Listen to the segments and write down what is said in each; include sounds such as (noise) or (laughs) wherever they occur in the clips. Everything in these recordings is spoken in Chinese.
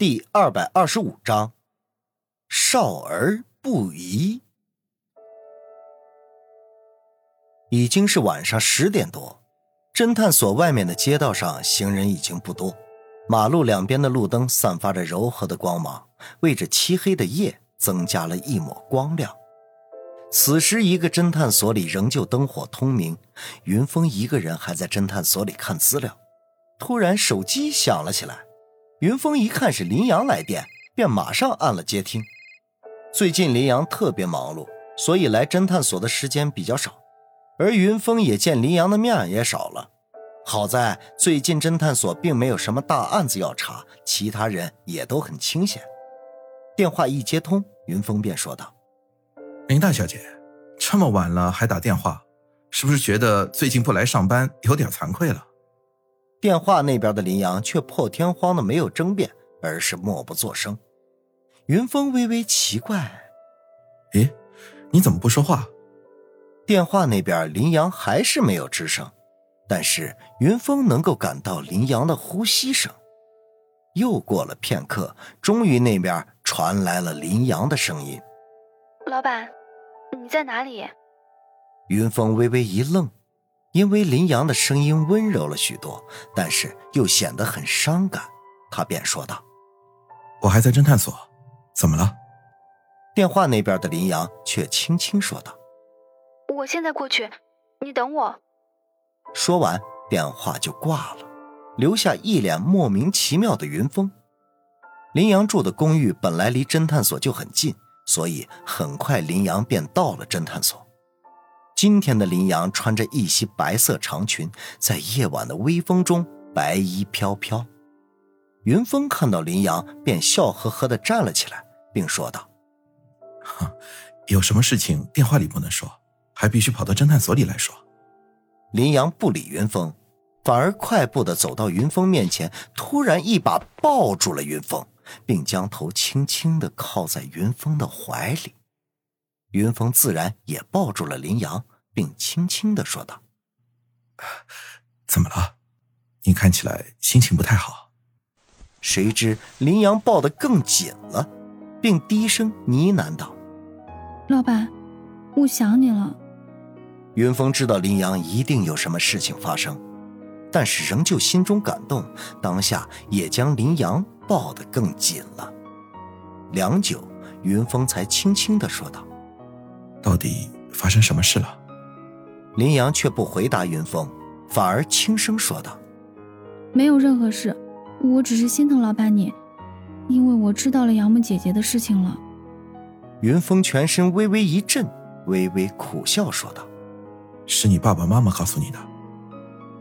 第二百二十五章，少儿不宜。已经是晚上十点多，侦探所外面的街道上行人已经不多，马路两边的路灯散发着柔和的光芒，为这漆黑的夜增加了一抹光亮。此时，一个侦探所里仍旧灯火通明，云峰一个人还在侦探所里看资料，突然手机响了起来。云峰一看是林阳来电，便马上按了接听。最近林阳特别忙碌，所以来侦探所的时间比较少，而云峰也见林阳的面也少了。好在最近侦探所并没有什么大案子要查，其他人也都很清闲。电话一接通，云峰便说道：“林大小姐，这么晚了还打电话，是不是觉得最近不来上班有点惭愧了？”电话那边的林阳却破天荒的没有争辩，而是默不作声。云峰微微奇怪：“咦，你怎么不说话？”电话那边林阳还是没有吱声，但是云峰能够感到林阳的呼吸声。又过了片刻，终于那边传来了林阳的声音：“老板，你在哪里？”云峰微微一愣。因为林阳的声音温柔了许多，但是又显得很伤感，他便说道：“我还在侦探所，怎么了？”电话那边的林阳却轻轻说道：“我现在过去，你等我。”说完，电话就挂了，留下一脸莫名其妙的云峰。林阳住的公寓本来离侦探所就很近，所以很快林阳便到了侦探所。今天的林阳穿着一袭白色长裙，在夜晚的微风中白衣飘飘。云峰看到林阳，便笑呵呵地站了起来，并说道：“有什么事情电话里不能说，还必须跑到侦探所里来说。”林阳不理云峰，反而快步地走到云峰面前，突然一把抱住了云峰，并将头轻轻地靠在云峰的怀里。云峰自然也抱住了林阳。并轻轻的说道：“怎么了？你看起来心情不太好。”谁知林阳抱得更紧了，并低声呢喃道：“老板，我想你了。”云峰知道林阳一定有什么事情发生，但是仍旧心中感动，当下也将林阳抱得更紧了。良久，云峰才轻轻的说道：“到底发生什么事了？”林阳却不回答云峰，反而轻声说道：“没有任何事，我只是心疼老板你，因为我知道了杨木姐姐的事情了。”云峰全身微微一震，微微苦笑说道：“是你爸爸妈妈告诉你的。”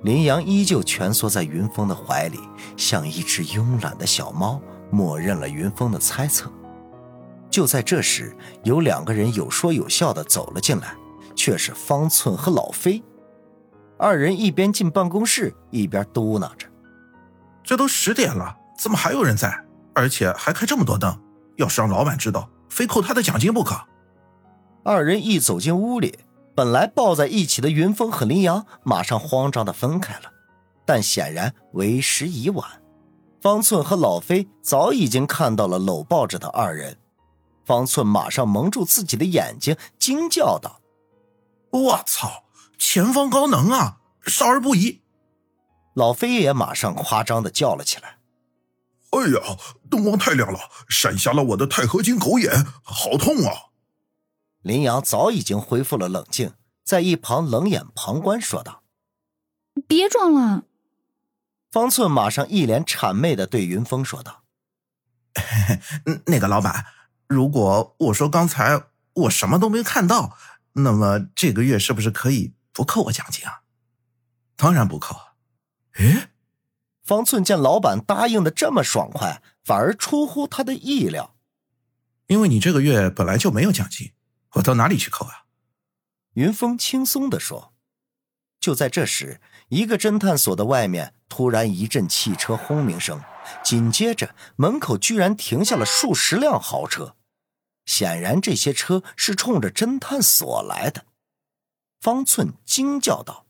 林阳依旧蜷缩在云峰的怀里，像一只慵懒的小猫，默认了云峰的猜测。就在这时，有两个人有说有笑的走了进来。却是方寸和老飞，二人一边进办公室，一边嘟囔着：“这都十点了，怎么还有人在？而且还开这么多灯，要是让老板知道，非扣他的奖金不可。”二人一走进屋里，本来抱在一起的云峰和林阳马上慌张的分开了，但显然为时已晚。方寸和老飞早已经看到了搂抱着的二人，方寸马上蒙住自己的眼睛，惊叫道。我操！前方高能啊，少儿不宜！老飞也马上夸张的叫了起来：“哎呀，灯光太亮了，闪瞎了我的钛合金狗眼，好痛啊！”林阳早已经恢复了冷静，在一旁冷眼旁观说道：“别装了。”方寸马上一脸谄媚的对云峰说道：“ (laughs) 那个老板，如果我说刚才我什么都没看到。”那么这个月是不是可以不扣我奖金啊？当然不扣。诶，方寸见老板答应的这么爽快，反而出乎他的意料。因为你这个月本来就没有奖金，我到哪里去扣啊？云峰轻松的说。就在这时，一个侦探所的外面突然一阵汽车轰鸣声，紧接着门口居然停下了数十辆豪车。显然，这些车是冲着侦探所来的。方寸惊叫道：“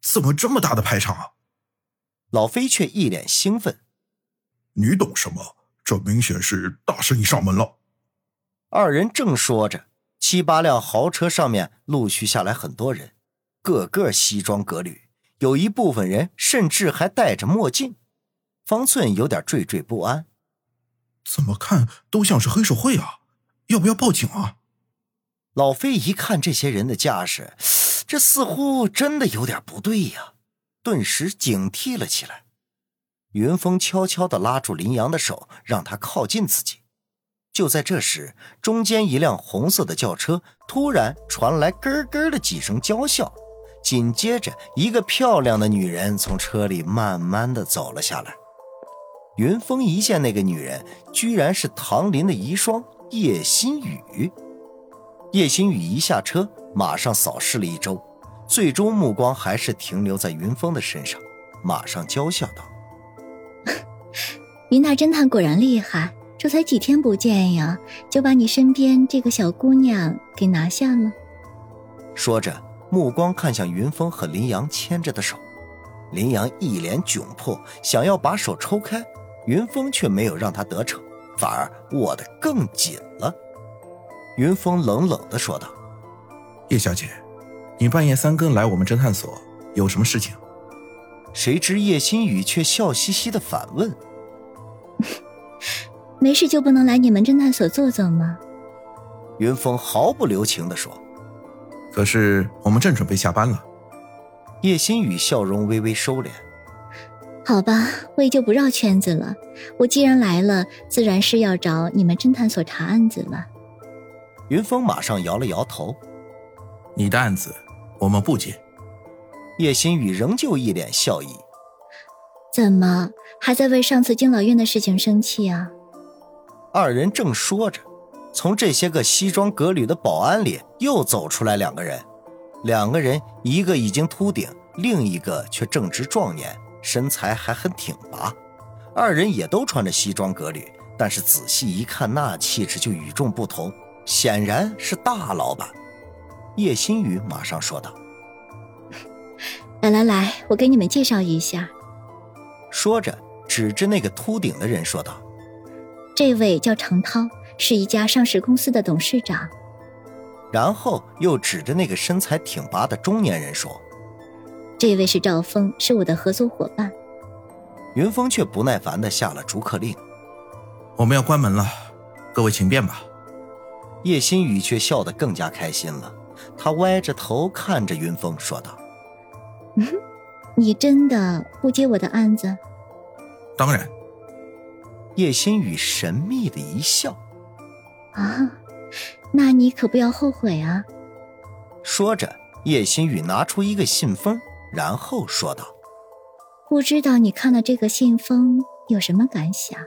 怎么这么大的排场啊？”老飞却一脸兴奋：“你懂什么？这明显是大生意上门了。二人正说着，七八辆豪车上面陆续下来很多人，个个西装革履，有一部分人甚至还戴着墨镜。方寸有点惴惴不安，怎么看都像是黑社会啊！要不要报警啊？老飞一看这些人的架势，这似乎真的有点不对呀，顿时警惕了起来。云峰悄悄地拉住林阳的手，让他靠近自己。就在这时，中间一辆红色的轿车突然传来咯咯的几声娇笑，紧接着，一个漂亮的女人从车里慢慢的走了下来。云峰一见那个女人，居然是唐林的遗孀叶心雨。叶心雨一下车，马上扫视了一周，最终目光还是停留在云峰的身上，马上娇笑道：“云大侦探果然厉害，这才几天不见呀，就把你身边这个小姑娘给拿下了。”说着，目光看向云峰和林阳牵着的手，林阳一脸窘迫，想要把手抽开。云峰却没有让他得逞，反而握得更紧了。云峰冷冷地说道：“叶小姐，你半夜三更来我们侦探所，有什么事情？”谁知叶心雨却笑嘻嘻地反问：“没事就不能来你们侦探所坐坐吗？”云峰毫不留情地说：“可是我们正准备下班了。”叶心雨笑容微微收敛。好吧，我也就不绕圈子了。我既然来了，自然是要找你们侦探所查案子了。云峰马上摇了摇头：“你的案子我们不接。”叶心雨仍旧一脸笑意：“怎么还在为上次敬老院的事情生气啊？”二人正说着，从这些个西装革履的保安里又走出来两个人。两个人，一个已经秃顶，另一个却正值壮年。身材还很挺拔，二人也都穿着西装革履，但是仔细一看，那气质就与众不同，显然是大老板。叶新宇马上说道：(laughs) “来来来，我给你们介绍一下。”说着，指着那个秃顶的人说道：“这位叫程涛，是一家上市公司的董事长。”然后又指着那个身材挺拔的中年人说。这位是赵峰，是我的合作伙伴。云峰却不耐烦的下了逐客令：“我们要关门了，各位请便吧。”叶心雨却笑得更加开心了，他歪着头看着云峰说道：“嗯你真的不接我的案子？”“当然。”叶心雨神秘的一笑：“啊，那你可不要后悔啊！”说着，叶心雨拿出一个信封。然后说道：“不知道你看了这个信封有什么感想？”